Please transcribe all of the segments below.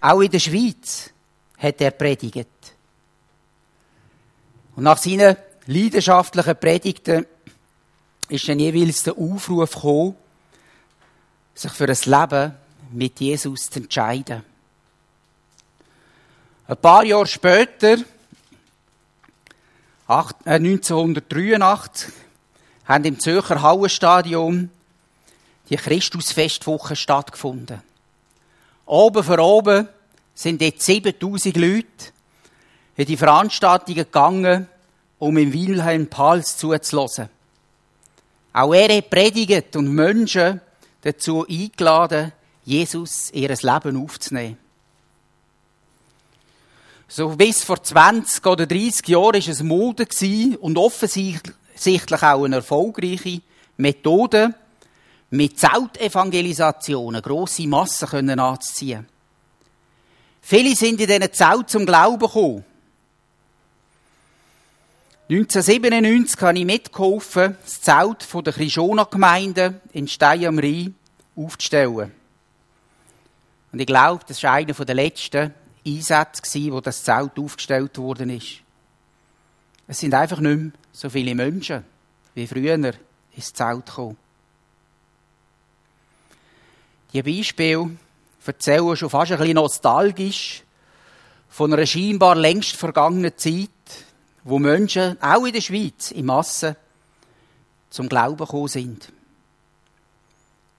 Auch in der Schweiz hat er predigt. Und nach seinen leidenschaftlichen Predigten ist dann jeweils der Aufruf gekommen, sich für ein Leben mit Jesus zu entscheiden. Ein paar Jahre später, 1983, äh, haben im Zürcher Hauenstadion die Christusfestwoche stattgefunden. Oben für oben sind jetzt 7000 Leute in die Veranstaltungen gegangen, um im Wilhelm Pals zuzulassen. Auch er hat predigt und Menschen dazu eingeladen, Jesus ihr Leben aufzunehmen. So bis vor 20 oder 30 Jahren war es Mode und offensichtlich auch eine erfolgreiche Methode, mit Zeltevangelisationen grosse Massen können anzuziehen. Viele sind in diesen Zelt zum Glauben gekommen. 1997 habe ich mitgeholfen, das Zelt der Krishona-Gemeinde in Stein am Rhein aufzustellen. Und ich glaube, das war einer der letzten Einsätze, wo das Zelt aufgestellt worden ist. Es sind einfach nicht mehr so viele Menschen wie früher ins Zelt gekommen. Die Beispiele erzählen schon fast ein bisschen nostalgisch von einer scheinbar längst vergangenen Zeit, wo Menschen, auch in der Schweiz, in Massen zum Glauben gekommen sind.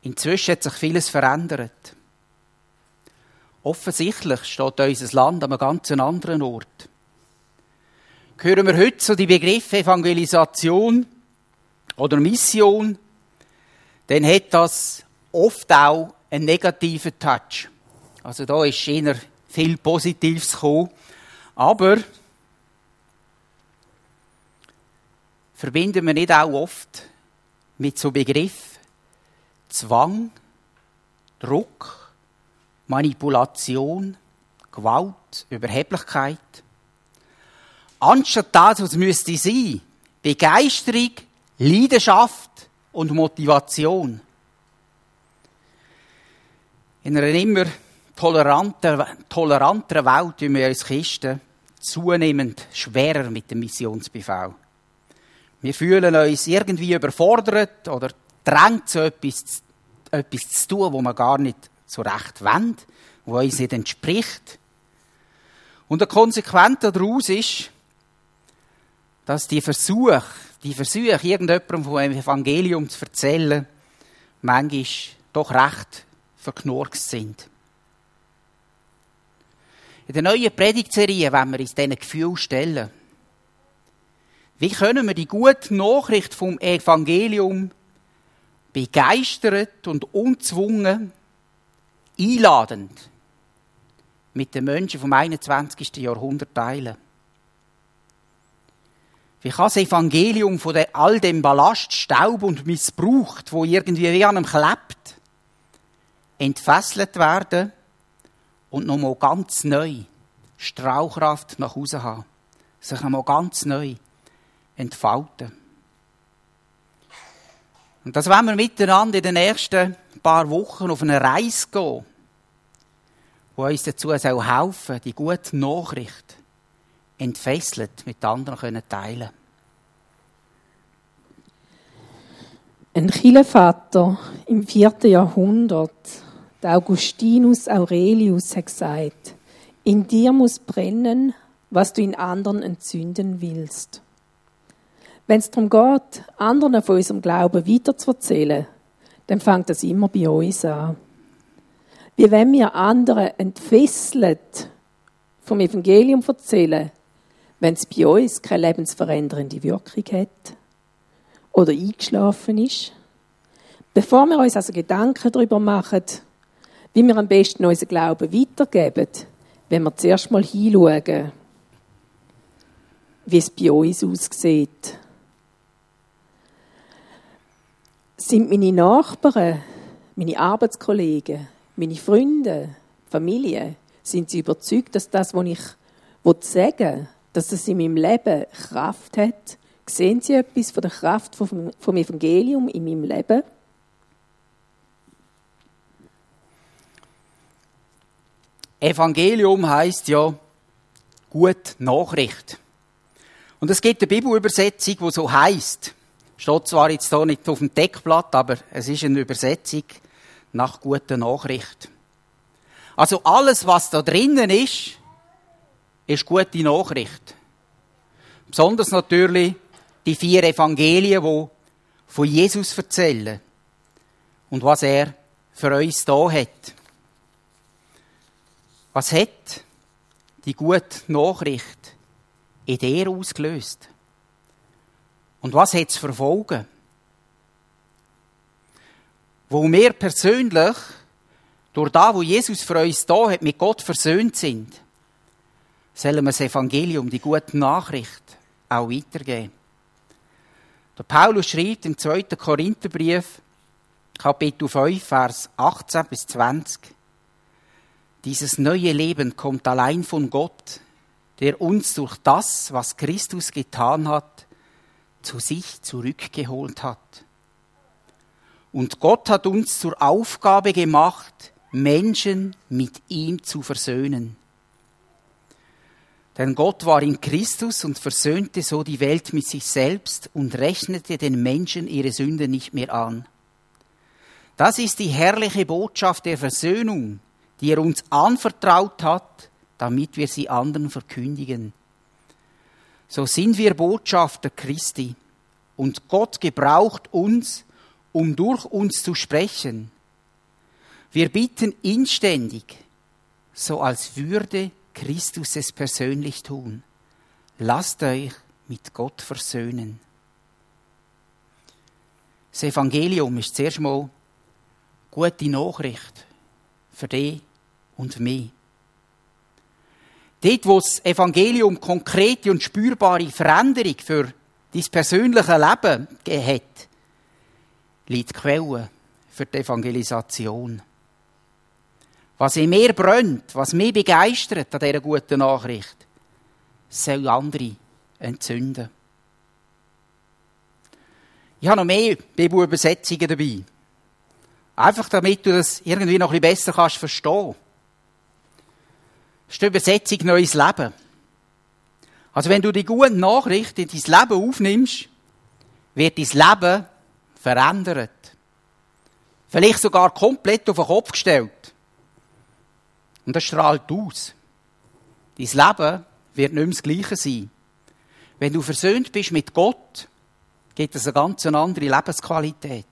Inzwischen hat sich vieles verändert. Offensichtlich steht unser Land an einem ganz anderen Ort. Hören wir heute so die Begriffe Evangelisation oder Mission, dann hat das oft auch einen negativen Touch. Also da ist eher viel Positives gekommen. Aber verbinden wir nicht auch oft mit so Begriffen Zwang, Druck, Manipulation, Gewalt, Überheblichkeit. Anstatt das, was müsste sein, Begeisterung, Leidenschaft und Motivation. In einer immer toleranter, toleranteren Welt tun wir uns Christen zunehmend schwerer mit dem Missionsbefehl. Wir fühlen uns irgendwie überfordert oder drängt zu etwas, etwas zu tun, wo man gar nicht so recht wollen, wo uns nicht entspricht. Und der Konsequenz daraus ist, dass die Versuche, die Versuche, irgendjemandem vom Evangelium zu erzählen, manchmal doch recht verknurkst sind. In der neuen Predigtserie wollen wir uns diesen Gefühl stellen. Wie können wir die gute Nachricht vom Evangelium begeistert und unzwungen einladend mit den Menschen vom 21. Jahrhundert teilen. Wie kann das Evangelium von all dem Ballast, Staub und Missbraucht, wo irgendwie wie an einem klebt, entfesselt werden und nochmal ganz neu Strahlkraft nach Hause haben, sich nochmal ganz neu entfalten. Und das wollen wir miteinander in den nächsten paar Wochen auf eine Reise gehen, die uns dazu helfen soll, die gute Nachricht entfesselt mit anderen teilen. Ein Kirchenvater im vierten Jahrhundert, der Augustinus Aurelius, hat gesagt, in dir muss brennen, was du in anderen entzünden willst. Wenn es darum geht, anderen von unserem Glauben weiterzuerzählen, dann fängt das immer bei uns an. Wie wenn wir anderen entfesselt vom Evangelium erzählen, wenn es bei uns keine lebensverändernde Wirkung hat oder eingeschlafen ist. Bevor wir uns also Gedanken darüber machen, wie wir am besten unseren Glauben weitergeben, wenn wir zuerst mal hinschauen, wie es bei uns aussieht sind meine Nachbarn, meine Arbeitskollegen, meine Freunde, Familie, sind sie überzeugt, dass das, was ich sagen dass das in meinem Leben Kraft hat? Sehen sie etwas von der Kraft vom Evangelium in meinem Leben? Evangelium heißt ja gut Nachricht. Und es gibt eine Bibelübersetzung, die so heißt. Steht zwar jetzt hier nicht auf dem Deckblatt, aber es ist eine Übersetzung nach guter Nachricht. Also alles, was da drinnen ist, ist gute Nachricht. Besonders natürlich die vier Evangelien, die von Jesus erzählen und was er für uns da hat. Was hat die gute Nachricht in dir ausgelöst? Und was hat es für? Wo wir persönlich, durch das, wo Jesus für uns da hat, mit Gott versöhnt sind, sollen wir das Evangelium, die gute Nachricht, auch weitergeben. Der Paulus schreibt im 2. Korintherbrief, Kapitel 5, Vers 18 bis 20, dieses neue Leben kommt allein von Gott, der uns durch das, was Christus getan hat, zu sich zurückgeholt hat. Und Gott hat uns zur Aufgabe gemacht, Menschen mit ihm zu versöhnen. Denn Gott war in Christus und versöhnte so die Welt mit sich selbst und rechnete den Menschen ihre Sünde nicht mehr an. Das ist die herrliche Botschaft der Versöhnung, die er uns anvertraut hat, damit wir sie anderen verkündigen. So sind wir Botschafter Christi und Gott gebraucht uns, um durch uns zu sprechen. Wir bitten inständig, so als würde Christus es persönlich tun. Lasst euch mit Gott versöhnen. Das Evangelium ist zuerst mal gute Nachricht für dich und mich. Dort, wo das Evangelium konkrete und spürbare Veränderung für dein persönliche Leben hat, liegt die Quelle für die Evangelisation. Was in mir brennt, was mich begeistert an dieser guten Nachricht, soll andere entzünden. Ich habe noch mehr Bibelübersetzungen dabei. Einfach damit du das irgendwie noch ein bisschen besser kannst verstehen. Ist die Übersetzung Neues Leben. Also wenn du die guten Nachrichten in dein Leben aufnimmst, wird dein Leben verändert. Vielleicht sogar komplett auf den Kopf gestellt. Und das strahlt aus. Dein Leben wird nicht mehr das Gleiche sein. Wenn du versöhnt bist mit Gott, gibt es eine ganz andere Lebensqualität.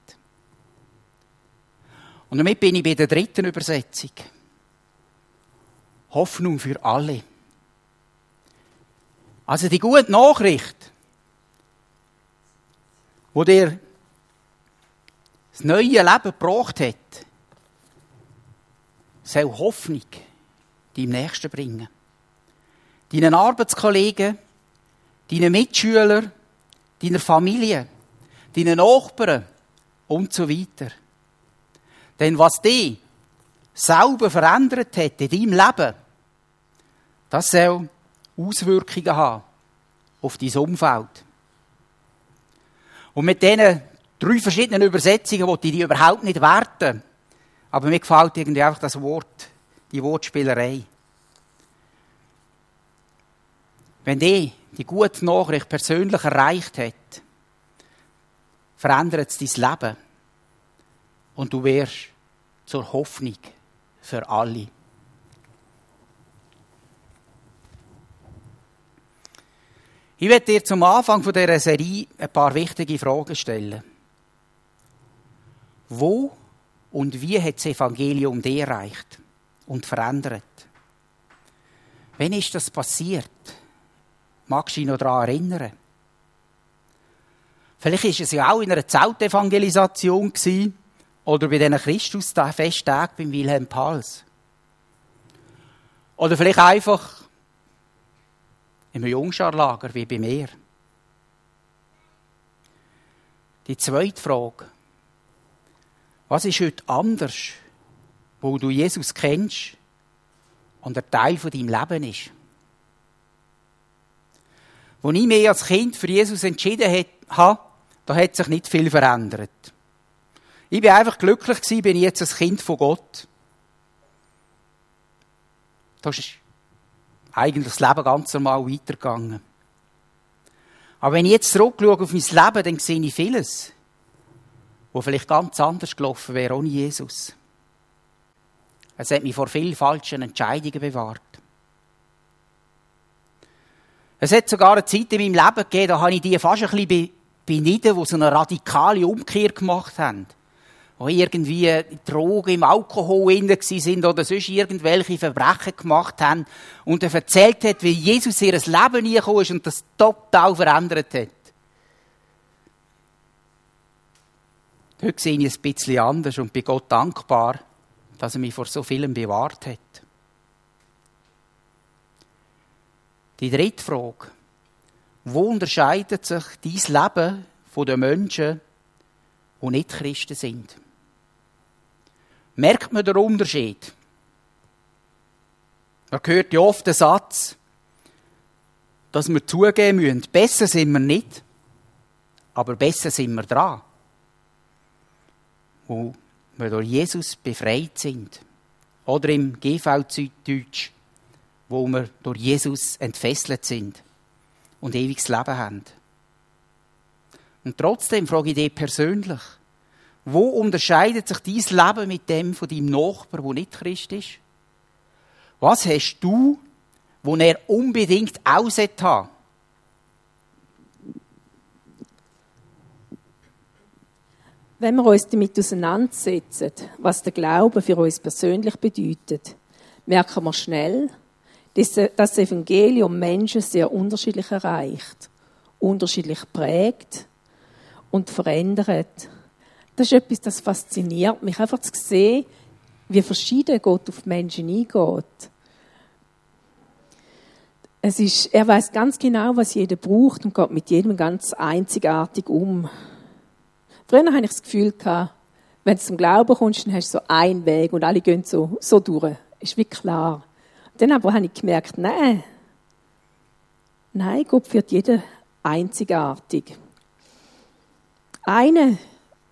Und damit bin ich bei der dritten Übersetzung. Hoffnung für alle. Also die gute Nachricht, wo dir das neue Leben gebracht hat, soll Hoffnung deinem Nächsten bringen. Deinen Arbeitskollegen, deinen Mitschülern, deiner Familie, deinen Nachbarn und so weiter. Denn was dich selber verändert hat in deinem Leben, das soll Auswirkungen haben auf dein Umfeld. Und mit diesen drei verschiedenen Übersetzungen wollte ich die überhaupt nicht werten. Aber mir gefällt irgendwie einfach das Wort, die Wortspielerei. Wenn die die gute Nachricht persönlich erreicht hat, verändert es dein Leben. Und du wirst zur Hoffnung für alle. Ich werde dir zum Anfang dieser Serie ein paar wichtige Fragen stellen. Wo und wie hat das Evangelium dich erreicht und verändert? Wann ist das passiert? Magst du dich noch daran erinnern? Vielleicht war es ja auch in einer Zeltevangelisation oder bei diesen Christus-Festtagen beim Wilhelm Pals. Oder vielleicht einfach im Jungscharlager wie bei mir. Die zweite Frage. Was ist heute anders, wo du Jesus kennst und ein Teil von deinem Leben ist? Als ich mich als Kind für Jesus entschieden habe, da hat sich nicht viel verändert. Ich bin einfach glücklich gewesen, bin ich jetzt ein Kind von Gott. Da ist eigentlich das Leben ganz normal weitergegangen. Aber wenn ich jetzt zurückschaue auf mein Leben, dann sehe ich vieles, wo vielleicht ganz anders gelaufen wäre ohne Jesus. Es hat mich vor vielen falschen Entscheidungen bewahrt. Es hat sogar eine Zeit in meinem Leben gegeben, da habe ich die fast ein bisschen beniden, die so eine radikale Umkehr gemacht haben. Die irgendwie Drogen im Alkohol drin sind oder sonst irgendwelche Verbrechen gemacht haben und er erzählt hat, wie Jesus ihr Leben gekommen ist und das total verändert hat. Heute sehe ich es ein bisschen anders und bin Gott dankbar, dass er mich vor so vielem bewahrt hat. Die dritte Frage. Wo unterscheidet sich dein Leben von den Menschen, die nicht Christen sind? Merkt man den Unterschied? Man hört ja oft den Satz, dass wir zugeben müssen, besser sind wir nicht, aber besser sind wir dran. Wo wir durch Jesus befreit sind. Oder im GV-Deutsch, wo wir durch Jesus entfesselt sind und ewiges Leben haben. Und trotzdem frage ich dich persönlich, wo unterscheidet sich dein Leben mit dem von deinem Nachbarn, der nicht Christ ist? Was hast du, wo er unbedingt auch haben Wenn wir uns damit auseinandersetzen, was der Glaube für uns persönlich bedeutet, merken wir schnell, dass das Evangelium Menschen sehr unterschiedlich erreicht, unterschiedlich prägt und verändert. Das ist etwas, das fasziniert mich, einfach zu sehen, wie verschieden Gott auf Menschen eingeht. Es ist, er weiß ganz genau, was jeder braucht und geht mit jedem ganz einzigartig um. Früher hatte ich das Gefühl, wenn du zum Glauben kommst, dann hast du so einen Weg und alle gehen so, so durch. Ist wie klar. Dann aber habe ich gemerkt, nein, nein, Gott führt jeden einzigartig. Einer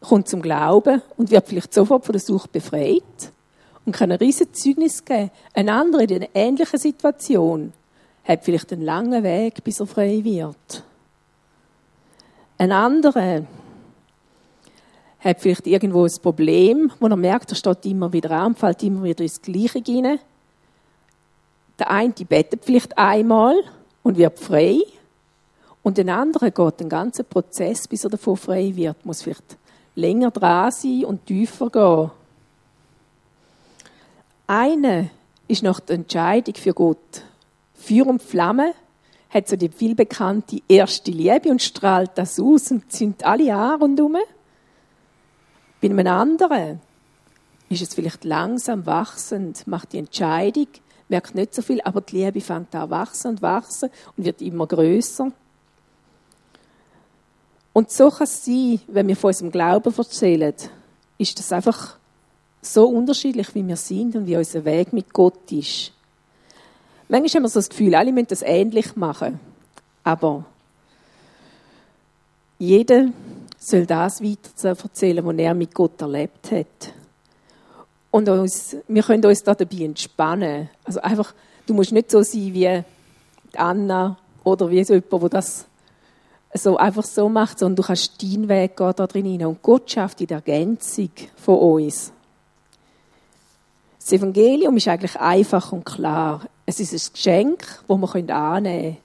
kommt zum Glauben und wird vielleicht sofort von der Sucht befreit und kann ein riesiges Zeugnis geben. Ein anderer in einer ähnlichen Situation hat vielleicht einen langen Weg, bis er frei wird. Ein anderer hat vielleicht irgendwo ein Problem, wo er merkt, er steht immer wieder an, fällt immer wieder ins Gleiche hinein. Der eine betet vielleicht einmal und wird frei. Und der andere geht den ganzen Prozess, bis er davon frei wird, muss vielleicht länger dran sein und tiefer gehen. Eine ist nach der Entscheidung für Gott Feuer und Flamme, hat so die vielbekannte erste Liebe und strahlt das aus und sind alle an rundherum. Bei einem anderen ist es vielleicht langsam wachsend, macht die Entscheidung, merkt nicht so viel, aber die Liebe fängt an wachsen und wachsen und wird immer größer. Und so kann es sein, wenn wir von unserem Glauben erzählen, ist das einfach so unterschiedlich, wie wir sind und wie unser Weg mit Gott ist. Manchmal haben wir so das Gefühl, alle müssen das ähnlich machen. Aber jeder soll das weiter erzählen, was er mit Gott erlebt hat. Und uns, wir können uns da dabei entspannen. Also einfach, du musst nicht so sein wie Anna oder wie so jemand, der das so einfach so macht, sondern du kannst deinen Weg gehen da drin hinein. Und Gott schafft die Ergänzung von uns. Das Evangelium ist eigentlich einfach und klar. Es ist ein Geschenk, das wir annehmen können.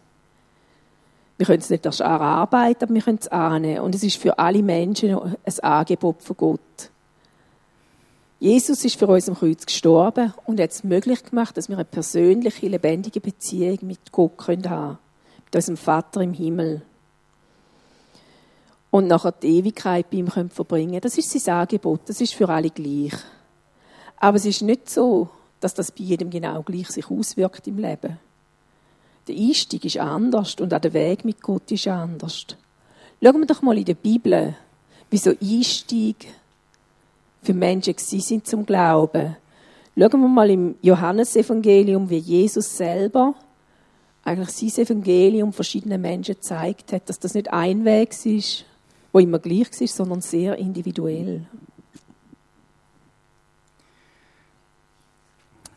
Wir können es nicht erst erarbeiten, aber wir können es annehmen. Und es ist für alle Menschen ein Angebot von Gott. Jesus ist für uns am Kreuz gestorben und hat es möglich gemacht, dass wir eine persönliche, lebendige Beziehung mit Gott haben können. Mit unserem Vater im Himmel und nachher die Ewigkeit bei ihm verbringen können. Das ist sein Angebot, das ist für alle gleich. Aber es ist nicht so, dass das bei jedem genau gleich sich auswirkt im Leben. Der Einstieg ist anders und auch der Weg mit Gott ist anders. Schauen wir doch mal in der Bibel, wie so Einstieg für Menschen sind zum Glauben. Schauen wir mal im Johannesevangelium, wie Jesus selber eigentlich sein Evangelium verschiedenen Menschen gezeigt hat, dass das nicht ein Weg ist, wo immer gleich ist, sondern sehr individuell.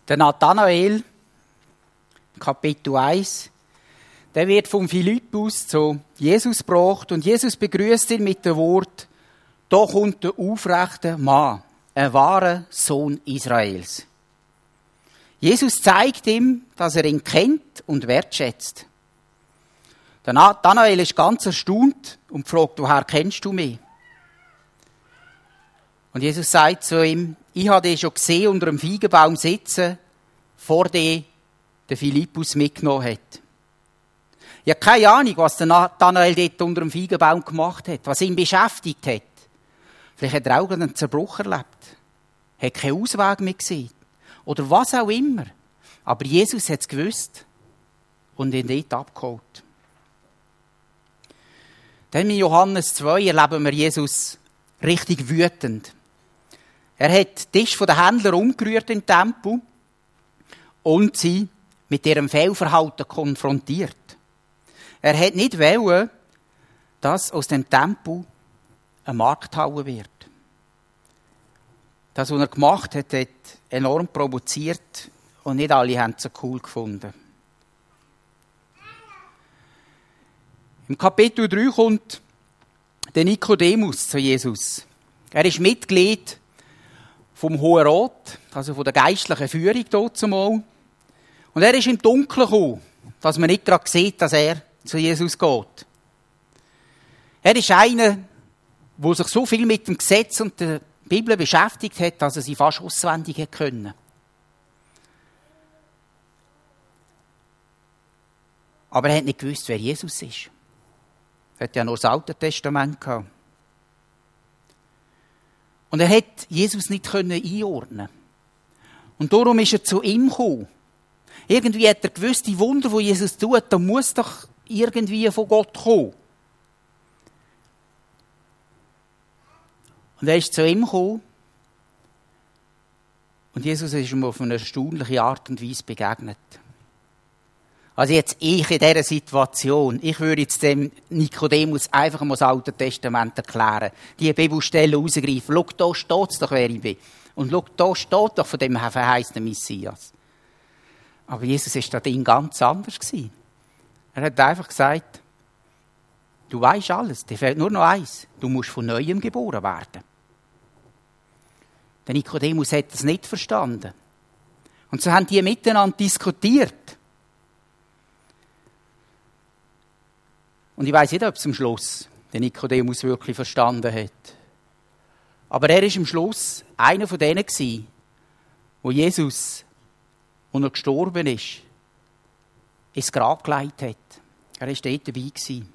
Der Nathanael Kapitel 1, der wird von Philippus zu Jesus gebracht und Jesus begrüßt ihn mit dem Wort, da kommt der aufrechte Mann, ein wahrer Sohn Israels. Jesus zeigt ihm, dass er ihn kennt und wertschätzt. Der Nathanael ist ganz erstaunt und fragt, woher kennst du mich? Und Jesus sagt zu ihm, ich habe dich schon gesehen unter einem Feigenbaum sitzen, vor dir der Philippus mitgenommen hat. Ich habe keine Ahnung, was der Nathanael dort unter dem Feigenbaum gemacht hat, was ihn beschäftigt hat. Vielleicht hat er auch einen Zerbruch erlebt, hat keinen Ausweg mehr gesehen. Oder was auch immer. Aber Jesus hat es gewusst und ihn dort abgeholt. Dann in Johannes 2 erleben wir Jesus richtig wütend. Er hat den Tisch von den Händlern umgerührt im Tempel und sie mit ihrem Fehlverhalten konfrontiert. Er hat nicht wollen, dass aus dem Tempel eine Markthalle wird. Das, was er gemacht hat, hat enorm provoziert und nicht alle haben es so cool gefunden. Im Kapitel 3 kommt der Nikodemus zu Jesus. Er ist Mitglied vom Hohen Rat, also von der geistlichen Führung dort zumal. Und er ist im Dunkeln gekommen, dass man nicht gerade sieht, dass er zu Jesus geht. Er ist einer, der sich so viel mit dem Gesetz und der Bibel beschäftigt hat, dass er sie fast auswendig hat können. Aber er hat nicht gewusst, wer Jesus ist. Er hat ja nur das Alte Testament gehabt. Und er hat Jesus nicht können einordnen. Und darum ist er zu ihm gekommen. Irgendwie hat er gewusst, die Wunder, die Jesus tut, da muss doch irgendwie von Gott kommen. Und er ist zu ihm gekommen. Und Jesus ist ihm auf eine erstaunliche Art und Weise begegnet. Also jetzt ich in dieser Situation, ich würde jetzt dem Nikodemus einfach mal das Alte Testament erklären, die Bibelstelle rausgreifen. Schau, da steht doch, wer ich bin. Und schau, da steht doch von dem verheißenen Messias. Aber Jesus ist da drin ganz anders gewesen. Er hat einfach gesagt, du weißt alles, dir fehlt nur noch eins. Du musst von Neuem geboren werden. Der Nikodemus hat das nicht verstanden. Und so haben die miteinander diskutiert. Und ich weiß nicht, ob es am Schluss der Nikodemus wirklich verstanden hat. Aber er ist am Schluss einer von denen gewesen, wo Jesus, als er gestorben ist, ins Grab gelegt hat. Er war dort dabei. Gewesen.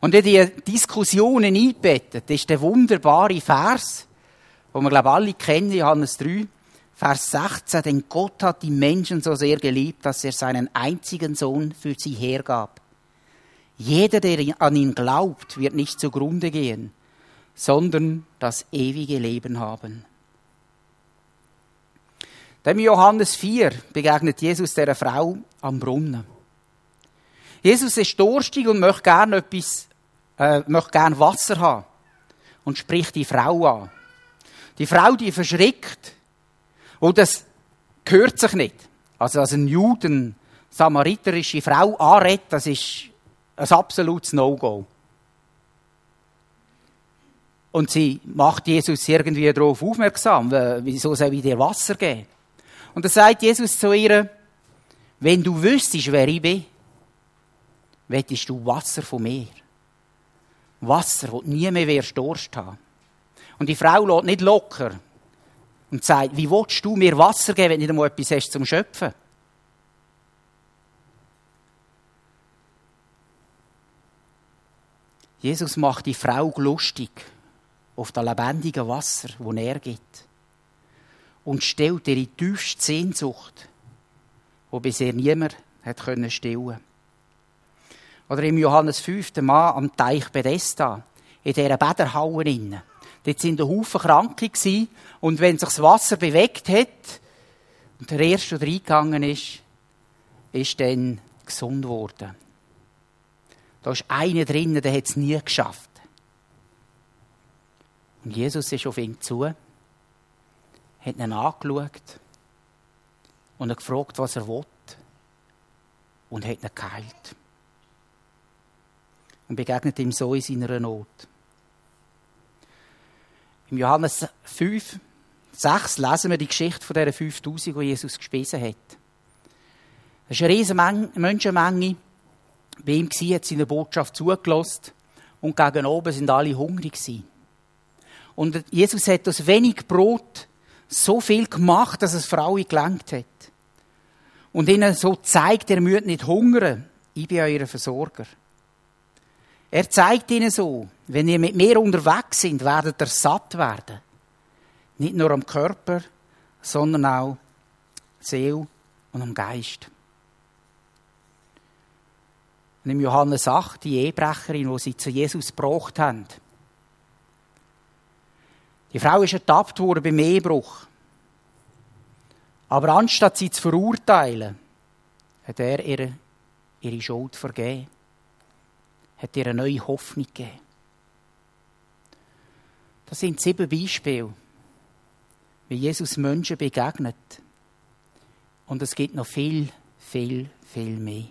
Und in diese Diskussionen eingebettet ist der wunderbare Vers, den wir, glaube ich, alle kennen, Johannes 3, Vers 16, denn Gott hat die Menschen so sehr geliebt, dass er seinen einzigen Sohn für sie hergab. Jeder, der an ihn glaubt, wird nicht zugrunde gehen, sondern das ewige Leben haben. Dem Johannes 4 begegnet Jesus der Frau am Brunnen. Jesus ist durstig und möchte gerne etwas, äh, möchte gerne Wasser haben und spricht die Frau an. Die Frau, die verschrickt. Und das gehört sich nicht. Also, als ein Juden samariterische Frau anredet, das ist ein absolutes No-Go. Und sie macht Jesus irgendwie darauf aufmerksam, wieso soll ich dir Wasser geben? Und dann sagt Jesus zu ihr, wenn du wüsstest, wer ich bin, wettest du Wasser von mir. Wasser, wo nie mehr wirst Durst haben. Und die Frau lässt nicht locker und sagt, wie willst du mir Wasser geben, wenn du nicht einmal etwas hast zum Schöpfen? Jesus macht die Frau lustig auf das lebendige Wasser, das er gibt. Und stellt ihre tiefste Sehnsucht, die bisher niemand hat können stillen Oder im Johannes 5. Mann am Teich Bethesda, in dieser Bäderhalle Dort waren ein Haufen Kranke und wenn sich das Wasser bewegt hat und der Erste, der reingegangen ist, ist dann gesund worden. Da ist einer drinnen, der hat es nie geschafft. Und Jesus ist auf ihn zu, hat ihn angeschaut und er gefragt, was er will und hat ihn geheilt. Und begegnet ihm so in seiner Not. Im Johannes 5, 6 lesen wir die Geschichte von dieser 5000, die Jesus gespissen hat. Es ist eine riesige Menschenmenge. Bei ihm war, hat seine Botschaft zugelassen. Und gegen oben sind alle hungrig gewesen. Und Jesus hat aus wenig Brot so viel gemacht, dass es Frauen gelangt hat. Und ihnen so zeigt, er müsst nicht hungern. Ich bin euer Versorger. Er zeigt ihnen so, wenn ihr mit mir unterwegs sind, werdet ihr satt werden. Nicht nur am Körper, sondern auch Seele und am Geist. Und im Johannes 8, die Ehebrecherin, die sie zu Jesus gebracht haben. Die Frau ist ertappt worden beim Ehebruch. Aber anstatt sie zu verurteilen, hat er ihre, ihre Schuld vergeben. Hat ihr eine neue Hoffnung gegeben. Das sind sieben Beispiele, wie Jesus Menschen begegnet. Und es gibt noch viel, viel, viel mehr.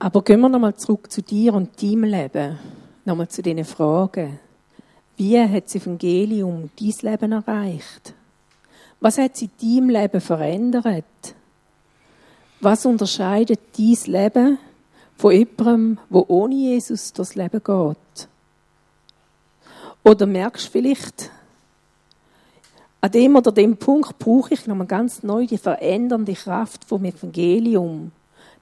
Aber gehen wir nochmal zurück zu dir und deinem Leben. Nochmal zu diesen Fragen. Wie hat das Evangelium dein Leben erreicht? Was hat sich in deinem Leben verändert? Was unterscheidet dein Leben von jemandem, wo ohne Jesus durchs Leben geht? Oder merkst du vielleicht, an dem oder dem Punkt brauche ich nochmal ganz neu die verändernde Kraft vom Evangelium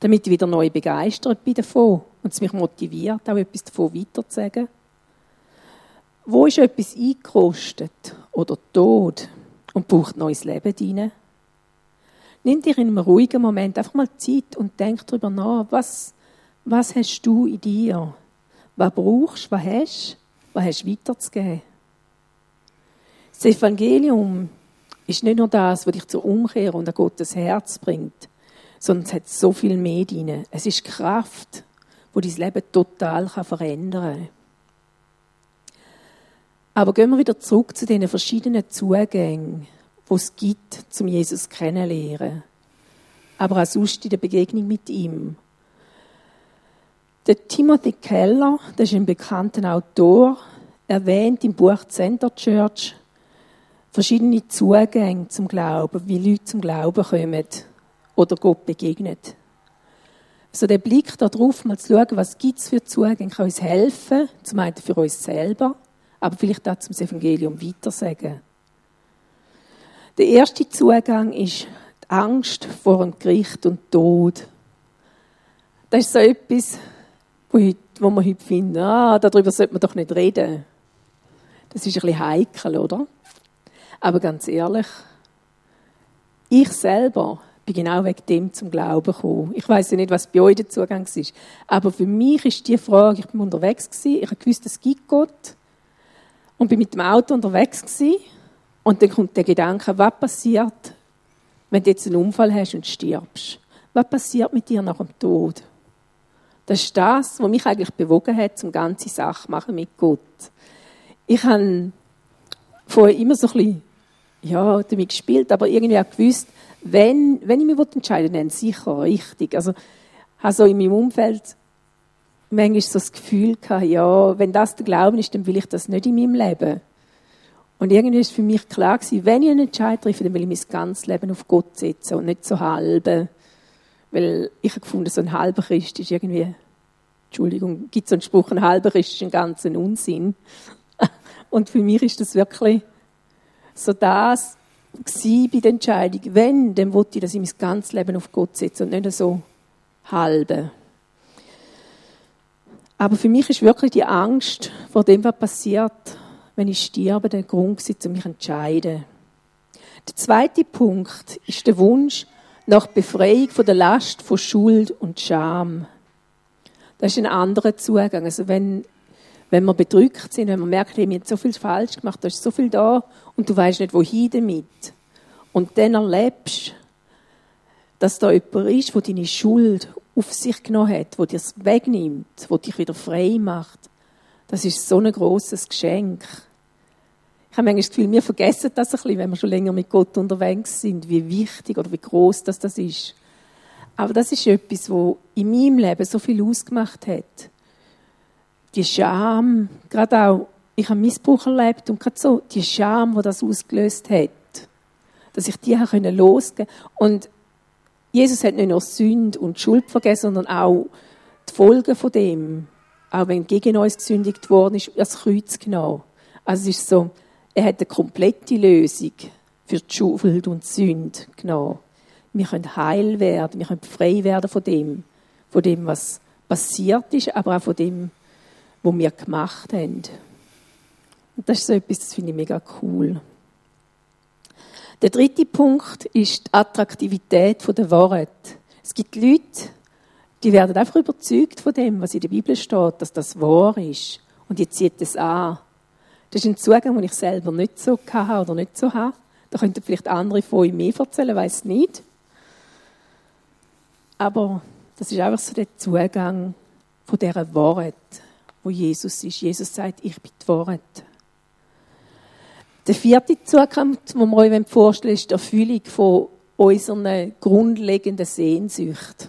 damit ich wieder neu begeistert bin davon und es mich motiviert, auch etwas davon weiterzusagen. Wo ist etwas eingerostet oder tot und braucht neues Leben rein? Nimm dir in einem ruhigen Moment einfach mal Zeit und denk darüber nach, was, was hast du in dir? Was brauchst, du, was hast, du, was hast du weiterzugeben? Das Evangelium ist nicht nur das, was dich zur Umkehr und an Gottes Herz bringt, sondern es hat so viel mehr drin. Es ist Kraft, wo dein Leben total verändern kann. Aber gehen wir wieder zurück zu den verschiedenen Zugängen, die es gibt, zum Jesus kennenzulernen. Aber auch sonst in der Begegnung mit ihm. Der Timothy Keller, das ist ein bekannter Autor, erwähnt im Buch Center Church verschiedene Zugänge zum Glauben, wie Leute zum Glauben kommen oder Gott begegnet. Also der Blick darauf, mal zu schauen, was gibt es für Zugänge, kann uns helfen, zum einen für uns selber, aber vielleicht auch zum Evangelium weitersagen. Der erste Zugang ist die Angst vor dem Gericht und Tod. Das ist so etwas, wo, heute, wo man heute findet, ah, darüber sollte man doch nicht reden. Das ist ein bisschen heikel, oder? Aber ganz ehrlich, ich selber bin genau wegen dem zum Glauben gekommen. Ich weiß ja nicht, was bei euch der Zugang ist. Aber für mich ist die Frage, ich bin unterwegs gewesen, ich habe gewusst, es gibt Gott. Und bin mit dem Auto unterwegs gewesen. Und dann kommt der Gedanke, was passiert, wenn du jetzt einen Unfall hast und stirbst? Was passiert mit dir nach dem Tod? Das ist das, was mich eigentlich bewogen hat, zum ganze Sache machen mit Gott. Ich habe vorher immer so ein bisschen, ja, damit gespielt, aber irgendwie auch gewusst, wenn, wenn ich mich entscheiden will, dann sicher richtig. Also, habe in meinem Umfeld manchmal so das Gefühl gehabt, ja, wenn das der Glauben ist, dann will ich das nicht in meinem Leben. Und irgendwie ist für mich klar gewesen, wenn ich einen Entscheid treffe, dann will ich mein ganzes Leben auf Gott setzen und nicht so halbe. Weil ich habe gefunden, so ein halber Christ ist irgendwie, Entschuldigung, gibt es so einen Spruch, ein halber Christ ist ein ganzer Unsinn. Und für mich ist das wirklich so das, bei der Entscheidung. Wenn, dann wollte ich, dass ich mein ganzes Leben auf Gott setze und nicht so halbe. Aber für mich ist wirklich die Angst vor dem, was passiert, wenn ich sterbe, der Grund, um mich zu entscheiden. Der zweite Punkt ist der Wunsch nach Befreiung von der Last von Schuld und Scham. Das ist ein anderer Zugang. Also wenn wenn wir bedrückt sind, wenn wir merken, wir haben so viel falsch gemacht, da ist so viel da und du weißt nicht, wohin damit. Und dann erlebst, dass da jemand ist, der deine Schuld auf sich genommen hat, der dir es wegnimmt, der dich wieder frei macht. Das ist so ein großes Geschenk. Ich habe manchmal das Gefühl, wir vergessen das ein bisschen, wenn wir schon länger mit Gott unterwegs sind, wie wichtig oder wie groß das, das ist. Aber das ist etwas, wo in meinem Leben so viel ausgemacht hat. Die Scham, gerade auch, ich habe Missbrauch erlebt und gerade so, die Scham, die das ausgelöst hat, dass ich die losgehen konnte. Und Jesus hat nicht nur Sünde und Schuld vergessen, sondern auch die Folgen von dem. Auch wenn gegen uns gesündigt worden ist, das Kreuz genommen. Also es ist so, er hat eine komplette Lösung für die Schuld und die Sünde genommen. Wir können heil werden, wir können frei werden von dem, von dem, was passiert ist, aber auch von dem, was wir gemacht haben. Und das ist so etwas, das finde ich mega cool. Der dritte Punkt ist die Attraktivität der Wahrheit. Es gibt Leute, die werden einfach überzeugt von dem, was in der Bibel steht, dass das wahr ist. Und die zieht es an. Das ist ein Zugang, den ich selber nicht so hatte oder nicht so habe. Da könnten vielleicht andere von mehr erzählen, weiß nicht. Aber das ist einfach so der Zugang von dieser Wahrheit, wo Jesus ist. Jesus sagt, ich bin die Wahrheit. Der vierte Zugang, den wir euch vorstellen ist die Erfüllung von unseren grundlegenden Sehnsucht.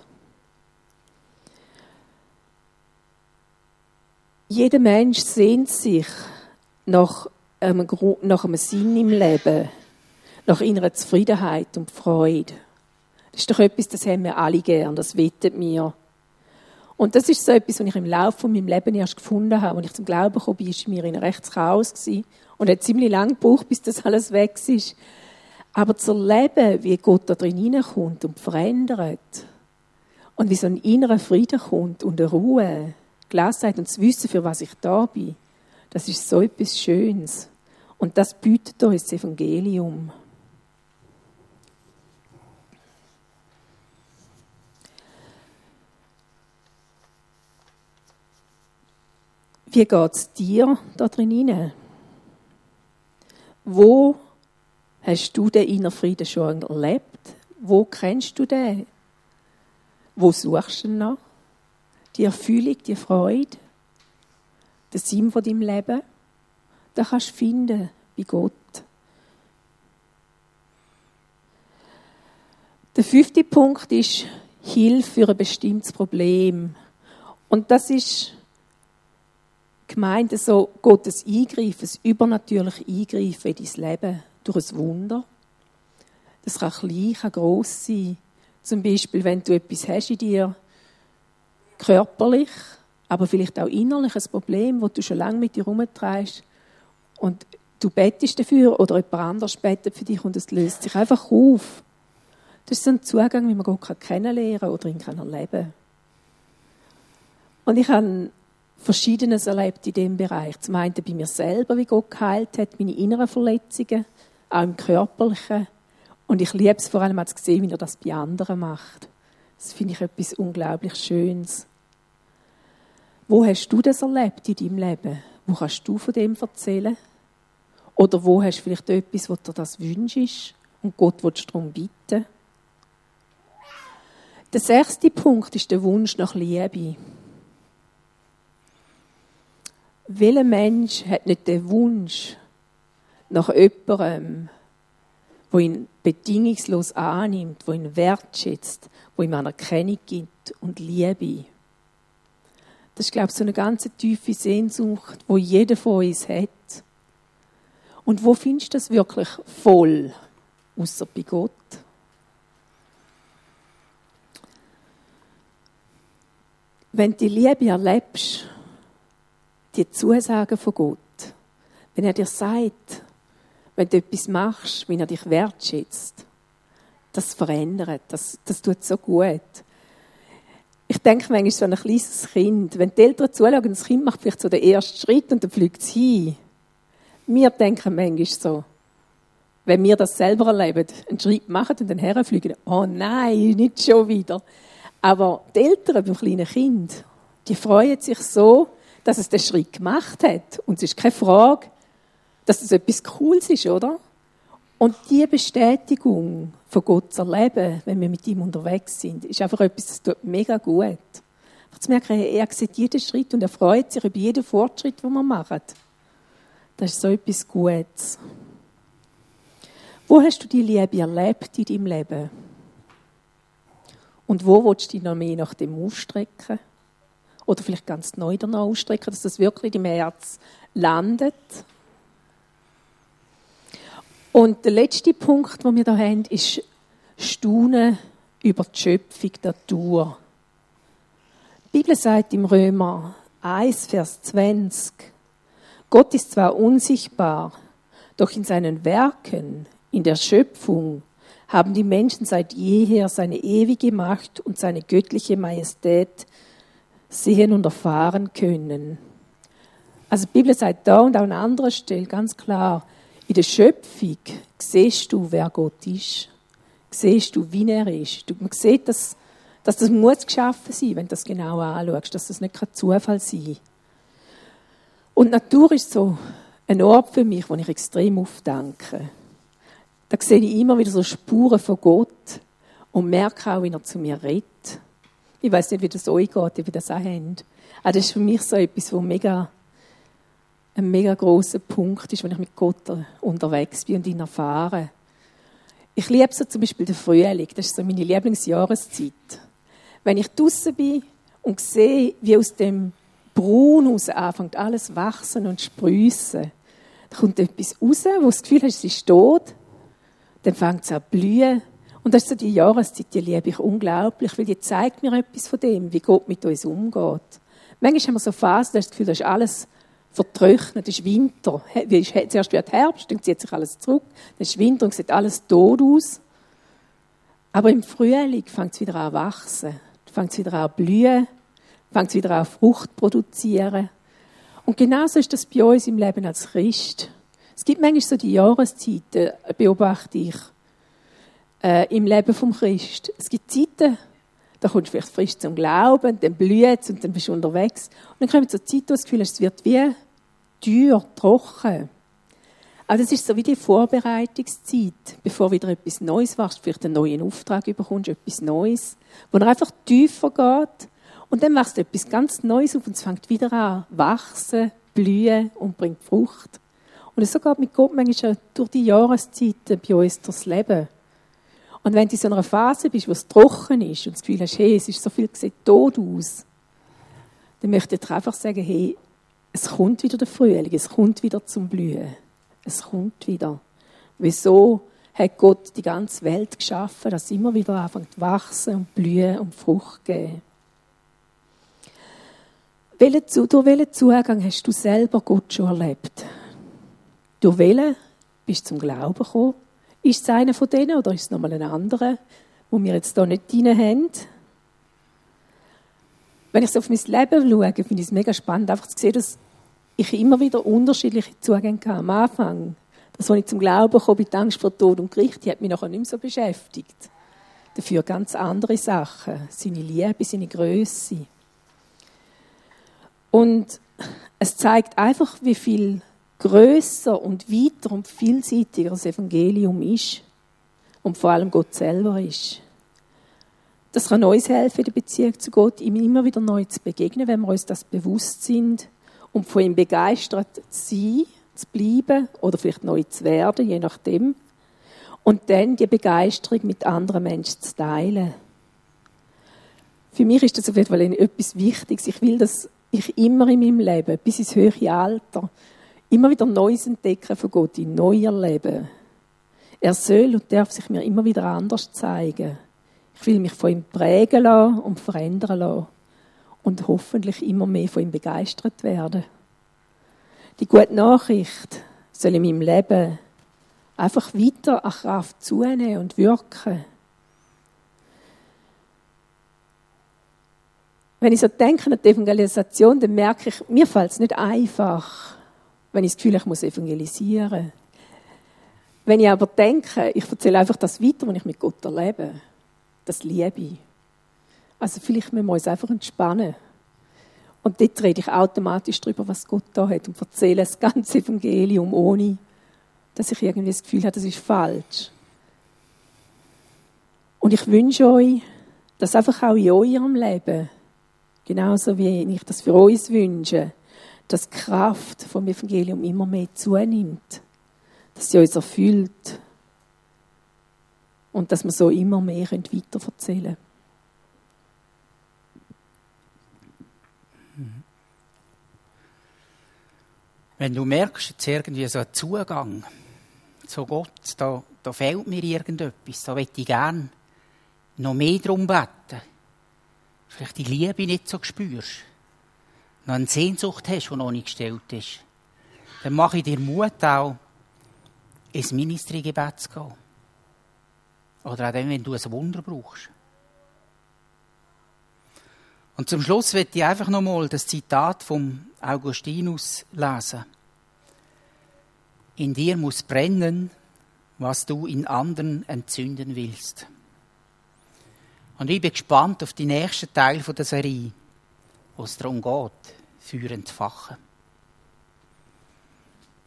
Jeder Mensch sehnt sich nach einem, nach einem Sinn im Leben, nach innerer Zufriedenheit und Freude. Das ist doch etwas, das haben wir alle gern, das wettet mir. Und das ist so etwas, was ich im Laufe von meinem Leben erst gefunden habe. Als ich zum Glauben gekommen bin, war mir in rechts Chaos und hat ziemlich lange gebraucht, bis das alles weg ist. Aber zu erleben, wie Gott da drin hineinkommt und verändert und wie so ein innerer Frieden kommt und eine Ruhe, Gelassenheit und zu wissen, für was ich da bin, das ist so etwas Schönes. Und das bietet uns das Evangelium. Wie geht es dir da drin Wo hast du den inneren Frieden schon erlebt? Wo kennst du den? Wo suchst du ihn noch? Die Erfüllung, die Freude? den Sinn von deinem Leben, den kannst du finden bei Gott. Der fünfte Punkt ist Hilfe für ein bestimmtes Problem. Und das ist gemeint so Gottes Eingreifen, das übernatürliche Eingreifen in dein Leben durch ein Wunder. Das kann klein, kann gross sein. Zum Beispiel, wenn du etwas hast in dir, körperlich, aber vielleicht auch innerlich ein Problem, das du schon lange mit dir herumtreibst und du bettest dafür oder jemand anderes bettet für dich und es löst sich einfach auf. Das ist so ein Zugang, wie man Gott kennenlernen kann oder ihn kann erleben Und ich habe Verschiedenes erlebt in diesem Bereich. Zum einen bei mir selber, wie Gott geheilt hat, meine inneren Verletzungen, auch im Körperlichen. Und ich liebe es vor allem zu sehen, wie er das bei anderen macht. Das finde ich etwas unglaublich Schönes. Wo hast du das erlebt in deinem Leben? Wo kannst du von dem erzählen? Oder wo hast du vielleicht etwas, wo dir das wünschst und Gott willst darum bitten? Der sechste Punkt ist der Wunsch nach Liebe. Welcher Mensch hat nicht den Wunsch nach jemandem, wo ihn bedingungslos annimmt, wo ihn wertschätzt, wo ihm Anerkennung gibt und Liebe? Das ist, glaube ich, so eine ganz tiefe Sehnsucht, wo jeder von uns hat. Und wo findest du das wirklich voll? Außer bei Gott. Wenn du die Liebe erlebst, die Zusagen von Gott, wenn er dir sagt, wenn du etwas machst, wenn er dich wertschätzt, das verändert, das, das tut so gut ich denke manchmal so ein kleines Kind, wenn die Eltern zuschauen, das Kind macht vielleicht so den ersten Schritt und dann fliegt es hin. Wir denken manchmal so, wenn wir das selber erleben, einen Schritt machen und dann herfliegen, oh nein, nicht schon wieder. Aber die Eltern beim kleinen Kind, die freuen sich so, dass es den Schritt gemacht hat. Und es ist keine Frage, dass es etwas Cooles ist, oder? Und diese Bestätigung von Gott zu erleben, wenn wir mit ihm unterwegs sind, ist einfach etwas, das tut mega gut. Einfach zu er sieht jeden Schritt und er freut sich über jeden Fortschritt, den wir machen. Das ist so etwas Gutes. Wo hast du die Liebe erlebt in deinem Leben? Und wo willst du dich noch mehr nach dem ausstrecken? Oder vielleicht ganz neu danach ausstrecken, dass das wirklich im Herz landet? Und der letzte Punkt, den wir hier haben, ist Staunen über die Schöpfung der Natur. Die Bibel sagt im Römer 1, Vers 20, Gott ist zwar unsichtbar, doch in seinen Werken, in der Schöpfung, haben die Menschen seit jeher seine ewige Macht und seine göttliche Majestät sehen und erfahren können. Also die Bibel sagt da und auch an anderer Stelle ganz klar, in der Schöpfung siehst du, wer Gott ist. Siehst du, wie er ist. Man sieht, dass, dass das muss geschaffen sein, wenn du das genau anschaust, dass das nicht kein Zufall sein Und Natur ist so ein Ort für mich, wo ich extrem aufdenke. Da sehe ich immer wieder so Spuren von Gott und merke auch, wie er zu mir redet. Ich weiß nicht, wie das euch geht, wie das auch habt. Aber das ist für mich so etwas, wo mega, ein mega großer Punkt ist, wenn ich mit Gott unterwegs bin und ihn erfahre. Ich liebe so zum Beispiel den Frühling. Das ist so meine Lieblingsjahreszeit. Wenn ich draußen bin und sehe, wie aus dem Braun aus anfängt alles wachsen und sprießen, da kommt etwas raus, wo das Gefühl hast, es ist tot dann fängt es an zu blühen. Und das ist so die Jahreszeit, die liebe ich unglaublich, weil die zeigt mir etwas von dem, wie Gott mit uns umgeht. Manchmal haben wir so Phasen, da ist das Gefühl, da ist alles vertrocknet, es ist Winter. Zuerst wird Herbst, dann zieht sich alles zurück, dann ist Winter und sieht alles tot aus. Aber im Frühling fängt es wieder an zu wachsen, fängt es wieder an zu blühen, fängt es wieder an Frucht zu produzieren. Und genauso ist das bei uns im Leben als Christ. Es gibt manchmal so die Jahreszeiten, beobachte ich, äh, im Leben vom Christ. Es gibt Zeiten, da kommst du vielleicht frisch zum Glauben, dann blüht es und dann bist du unterwegs. Und dann kommt so Zeit, wo du das Gefühl hast, es wird wie teuer, trocken. Also es ist so wie die Vorbereitungszeit, bevor wieder etwas Neues wachst, vielleicht einen neuen Auftrag bekommst, etwas Neues, wo er einfach tiefer geht und dann machst du etwas ganz Neues auf und es fängt wieder an wachsen, blühen und bringt Frucht. Und so geht mit Gott manchmal durch die Jahreszeiten bei uns durchs Leben. Und wenn du in so einer Phase bist, wo es trocken ist und das Gefühl hast, hey, es ist so viel sieht tot aus, dann möchte ich dir einfach sagen, hey, es kommt wieder der Frühling, es kommt wieder zum Blühen. Es kommt wieder. Wieso hat Gott die ganze Welt geschaffen, dass immer wieder anfängt zu wachsen und blühen und Frucht geben? Durch welchen Zugang hast du selber Gott schon erlebt? Durch welchen bist du zum Glauben gekommen? Ist es einer von denen oder ist es nochmal ein anderer, wo wir jetzt hier nicht drin haben? Wenn ich so auf mein Leben schaue, finde ich es mega spannend, einfach zu sehen, dass ich immer wieder unterschiedliche Zugänge hatte. Am Anfang, das, als ich zum Glauben kam, die Angst vor Tod und Gericht, die hat mich nachher nicht mehr so beschäftigt. Dafür ganz andere Sachen. Seine Liebe, seine Größe. Und es zeigt einfach, wie viel größer und weiter und vielseitiger das Evangelium ist und vor allem Gott selber ist. Das kann uns helfen, in der Beziehung zu Gott, ihm immer wieder neu zu begegnen, wenn wir uns das bewusst sind und von ihm begeistert zu sein, zu bleiben oder vielleicht neu zu werden, je nachdem. Und dann die Begeisterung mit anderen Menschen zu teilen. Für mich ist das auf jeden Fall etwas Wichtiges. Ich will, dass ich immer in meinem Leben, bis ins höhere Alter, immer wieder Neues entdecken von Gott, in neu erleben. Er soll und darf sich mir immer wieder anders zeigen. Ich will mich von ihm prägen lassen und verändern lassen und hoffentlich immer mehr von ihm begeistert werden. Die gute Nachricht soll in meinem Leben einfach weiter an Kraft zunehmen und wirken. Wenn ich so denke an die Evangelisation, dann merke ich, mir fällt es nicht einfach, wenn ich das Gefühl habe, ich muss evangelisieren. Wenn ich aber denke, ich erzähle einfach das weiter, was ich mit Gott erlebe, das liebe ich. Also vielleicht müssen wir uns einfach entspannen. Und dort rede ich automatisch darüber, was Gott da hat und erzähle das ganze Evangelium, ohne dass ich irgendwie das Gefühl habe, das ist falsch. Und ich wünsche euch, dass einfach auch in eurem Leben, genauso wie ich das für uns wünsche, dass die Kraft vom Evangelium immer mehr zunimmt, dass sie uns erfüllt und dass wir so immer mehr weiterverzählen können. Wenn du merkst, jetzt irgendwie so ein Zugang zu Gott, da, da fehlt mir irgendetwas, da möchte ich gerne noch mehr darum beten. Vielleicht die Liebe nicht so spürst, noch eine Sehnsucht hast, die noch nicht gestellt ist, dann mache ich dir Mut auch, ins Ministry-Gebet zu gehen. Oder auch dann, wenn du ein Wunder brauchst. Und zum Schluss wird ich einfach nochmal das Zitat vom Augustinus lesen. In dir muss brennen, was du in anderen entzünden willst. Und ich bin gespannt auf den nächsten Teil der Serie, wo es darum geht, Feuer entfachen.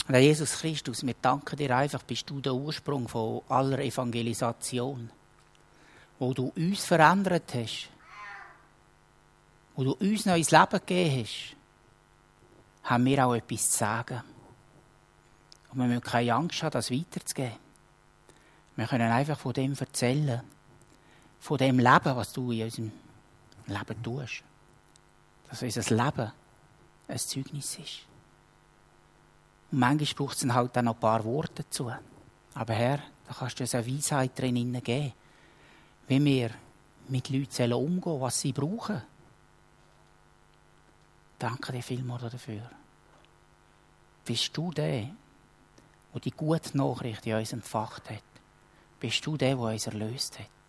Und Jesus Christus, wir danken dir einfach, bist du der Ursprung von aller Evangelisation, wo du uns verändert hast wo du uns neues Leben gegeben hast, haben wir auch etwas zu sagen. Und wir müssen keine Angst haben, das weiterzugeben. Wir können einfach von dem erzählen. Von dem Leben, was du in unserem Leben tust. Dass unser Leben ein Zeugnis ist. Und manchmal braucht es dann halt auch noch ein paar Worte dazu. Aber Herr, da kannst du uns eine Weisheit drin geben, wie wir mit Leuten umgehen was sie brauchen. Danke dir vielmals dafür. Bist du der, der die gute Nachricht in uns entfacht hat? Bist du der, der uns erlöst hat?